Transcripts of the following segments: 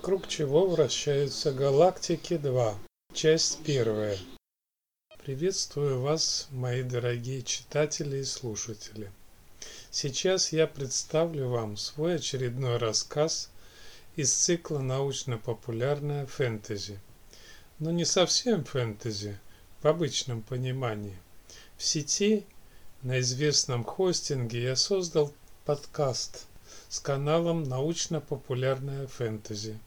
Вокруг чего вращаются галактики 2. Часть первая. Приветствую вас, мои дорогие читатели и слушатели. Сейчас я представлю вам свой очередной рассказ из цикла научно-популярная фэнтези. Но не совсем фэнтези, в обычном понимании. В сети на известном хостинге я создал подкаст – с каналом научно-популярная фэнтези.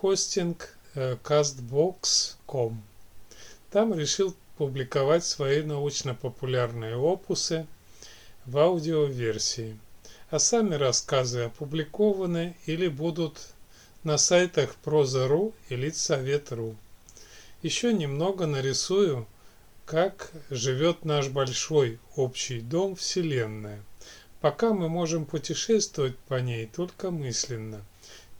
Хостинг э, castbox.com. Там решил публиковать свои научно-популярные опусы в аудиоверсии, а сами рассказы опубликованы или будут на сайтах Проза.ру и Литсовет.ру. Еще немного нарисую, как живет наш большой общий дом Вселенная – Пока мы можем путешествовать по ней только мысленно.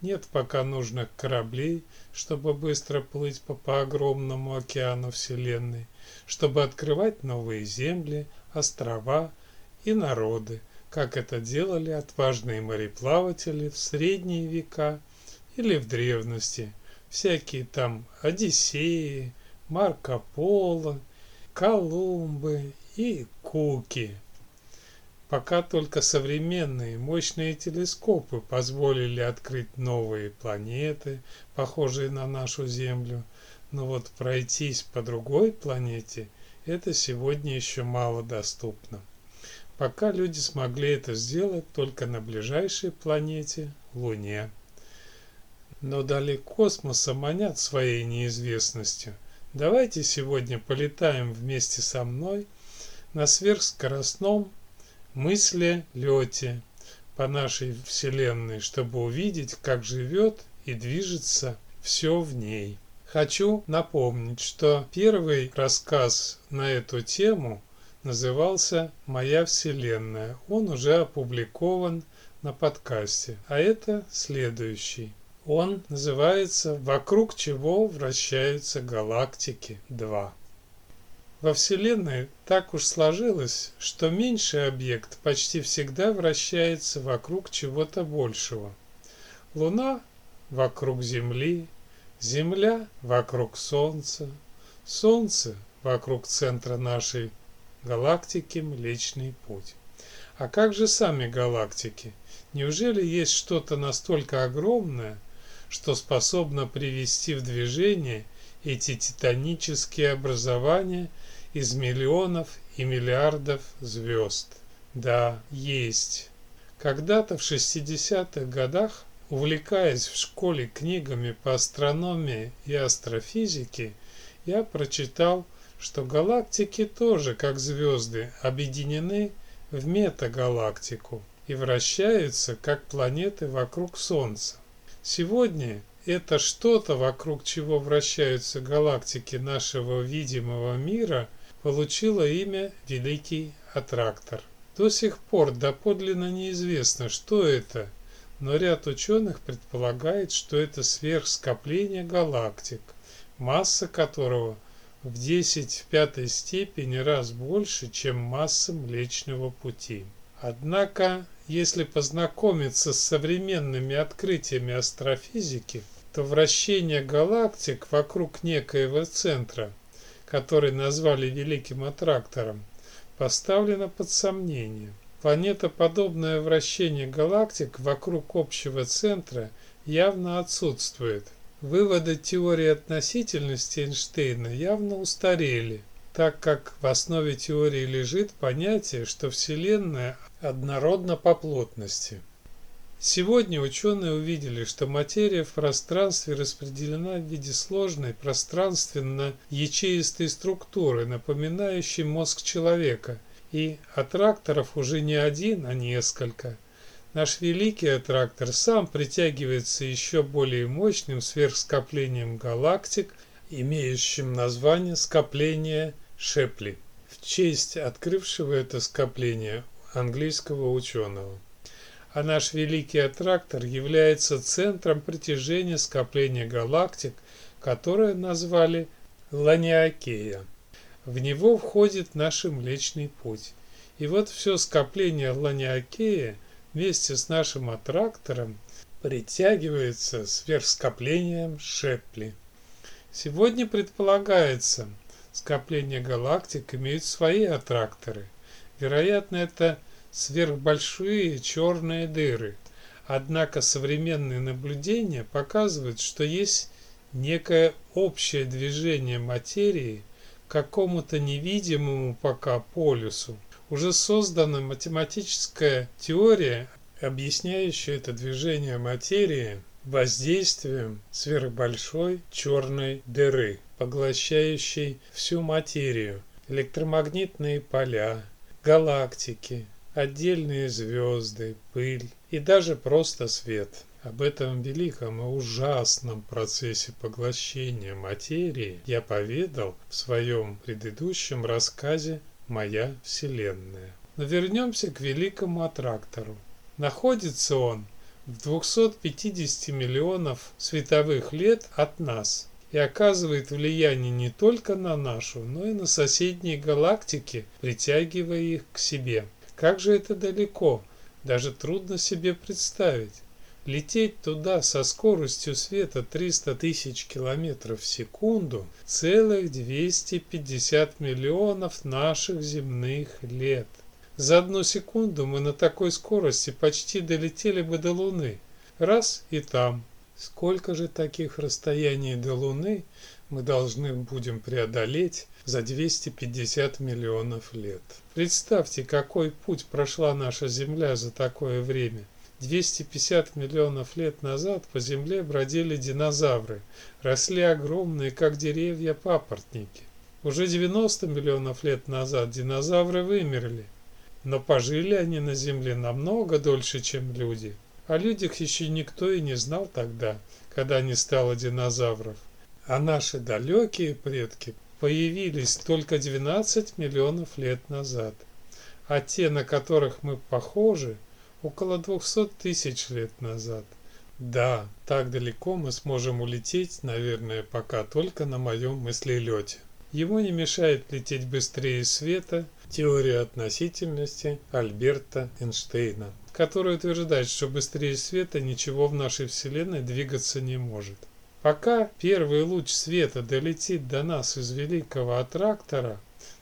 Нет пока нужных кораблей, чтобы быстро плыть по, по огромному океану Вселенной, чтобы открывать новые земли, острова и народы, как это делали отважные мореплаватели в средние века или в древности, всякие там Одиссеи, Марко Поло, Колумбы и Куки – Пока только современные мощные телескопы позволили открыть новые планеты, похожие на нашу Землю, но вот пройтись по другой планете это сегодня еще мало доступно. Пока люди смогли это сделать только на ближайшей планете Луне. Но дали космоса манят своей неизвестностью. Давайте сегодня полетаем вместе со мной на сверхскоростном мысли лете по нашей Вселенной, чтобы увидеть, как живет и движется все в ней. Хочу напомнить, что первый рассказ на эту тему назывался «Моя Вселенная». Он уже опубликован на подкасте, а это следующий. Он называется «Вокруг чего вращаются галактики 2». Во Вселенной так уж сложилось, что меньший объект почти всегда вращается вокруг чего-то большего. Луна вокруг Земли, Земля вокруг Солнца, Солнце вокруг центра нашей галактики Млечный Путь. А как же сами галактики? Неужели есть что-то настолько огромное, что способно привести в движение эти титанические образования – из миллионов и миллиардов звезд. Да, есть. Когда-то в 60-х годах, увлекаясь в школе книгами по астрономии и астрофизике, я прочитал, что галактики тоже, как звезды, объединены в метагалактику и вращаются, как планеты вокруг Солнца. Сегодня это что-то, вокруг чего вращаются галактики нашего видимого мира, получила имя Великий Аттрактор. До сих пор доподлинно неизвестно, что это, но ряд ученых предполагает, что это сверхскопление галактик, масса которого в 10 в пятой степени раз больше, чем масса Млечного Пути. Однако, если познакомиться с современными открытиями астрофизики, то вращение галактик вокруг некоего центра – который назвали Великим Аттрактором, поставлено под сомнение. Планетоподобное вращение галактик вокруг общего центра явно отсутствует. Выводы теории относительности Эйнштейна явно устарели, так как в основе теории лежит понятие, что Вселенная однородна по плотности. Сегодня ученые увидели, что материя в пространстве распределена в виде сложной пространственно-ячеистой структуры, напоминающей мозг человека, и аттракторов уже не один, а несколько. Наш великий аттрактор сам притягивается еще более мощным сверхскоплением галактик, имеющим название скопление Шепли, в честь открывшего это скопление английского ученого а наш великий аттрактор является центром притяжения скопления галактик, которое назвали Ланиакея. В него входит наш Млечный Путь. И вот все скопление Ланиакея вместе с нашим аттрактором притягивается сверхскоплением Шепли. Сегодня предполагается, скопления галактик имеют свои аттракторы. Вероятно, это сверхбольшие черные дыры. Однако современные наблюдения показывают, что есть некое общее движение материи к какому-то невидимому пока полюсу. Уже создана математическая теория, объясняющая это движение материи воздействием сверхбольшой черной дыры, поглощающей всю материю, электромагнитные поля, галактики, отдельные звезды, пыль и даже просто свет. Об этом великом и ужасном процессе поглощения материи я поведал в своем предыдущем рассказе «Моя Вселенная». Но вернемся к великому аттрактору. Находится он в 250 миллионов световых лет от нас и оказывает влияние не только на нашу, но и на соседние галактики, притягивая их к себе. Как же это далеко, даже трудно себе представить. Лететь туда со скоростью света 300 тысяч километров в секунду целых 250 миллионов наших земных лет. За одну секунду мы на такой скорости почти долетели бы до Луны. Раз и там. Сколько же таких расстояний до Луны мы должны будем преодолеть за 250 миллионов лет. Представьте, какой путь прошла наша Земля за такое время. 250 миллионов лет назад по Земле бродили динозавры, росли огромные, как деревья, папоротники. Уже 90 миллионов лет назад динозавры вымерли, но пожили они на Земле намного дольше, чем люди. О людях еще никто и не знал тогда, когда не стало динозавров. А наши далекие предки появились только 12 миллионов лет назад. А те, на которых мы похожи, около 200 тысяч лет назад. Да, так далеко мы сможем улететь, наверное, пока только на моем мыслелете. Ему не мешает лететь быстрее света теория относительности Альберта Эйнштейна, которая утверждает, что быстрее света ничего в нашей Вселенной двигаться не может. Пока первый луч света долетит до нас из великого аттрактора,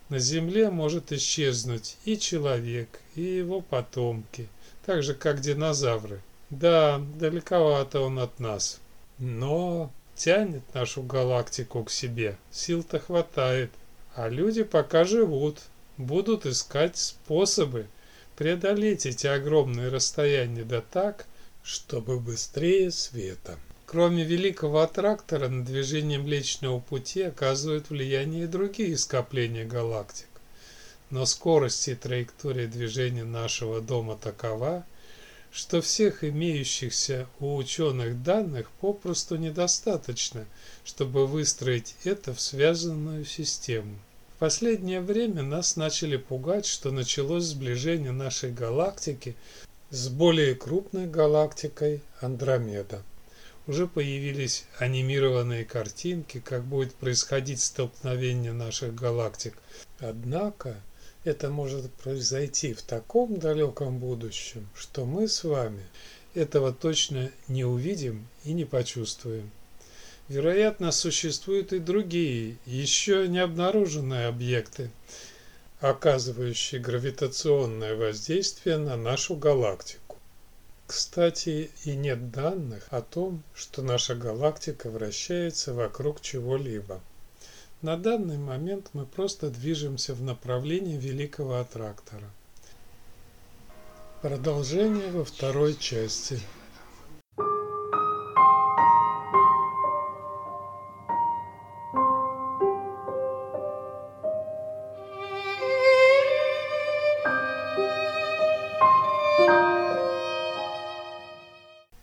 на Земле может исчезнуть и человек, и его потомки, так же как динозавры. Да, далековато он от нас, но тянет нашу галактику к себе, сил-то хватает, а люди пока живут, будут искать способы преодолеть эти огромные расстояния да так, чтобы быстрее света. Кроме великого аттрактора, на движение Млечного Пути оказывают влияние и другие скопления галактик. Но скорость и траектория движения нашего дома такова, что всех имеющихся у ученых данных попросту недостаточно, чтобы выстроить это в связанную систему. В последнее время нас начали пугать, что началось сближение нашей галактики с более крупной галактикой Андромеда уже появились анимированные картинки, как будет происходить столкновение наших галактик. Однако это может произойти в таком далеком будущем, что мы с вами этого точно не увидим и не почувствуем. Вероятно, существуют и другие, еще не обнаруженные объекты, оказывающие гравитационное воздействие на нашу галактику. Кстати, и нет данных о том, что наша галактика вращается вокруг чего-либо. На данный момент мы просто движемся в направлении великого аттрактора. Продолжение во второй части.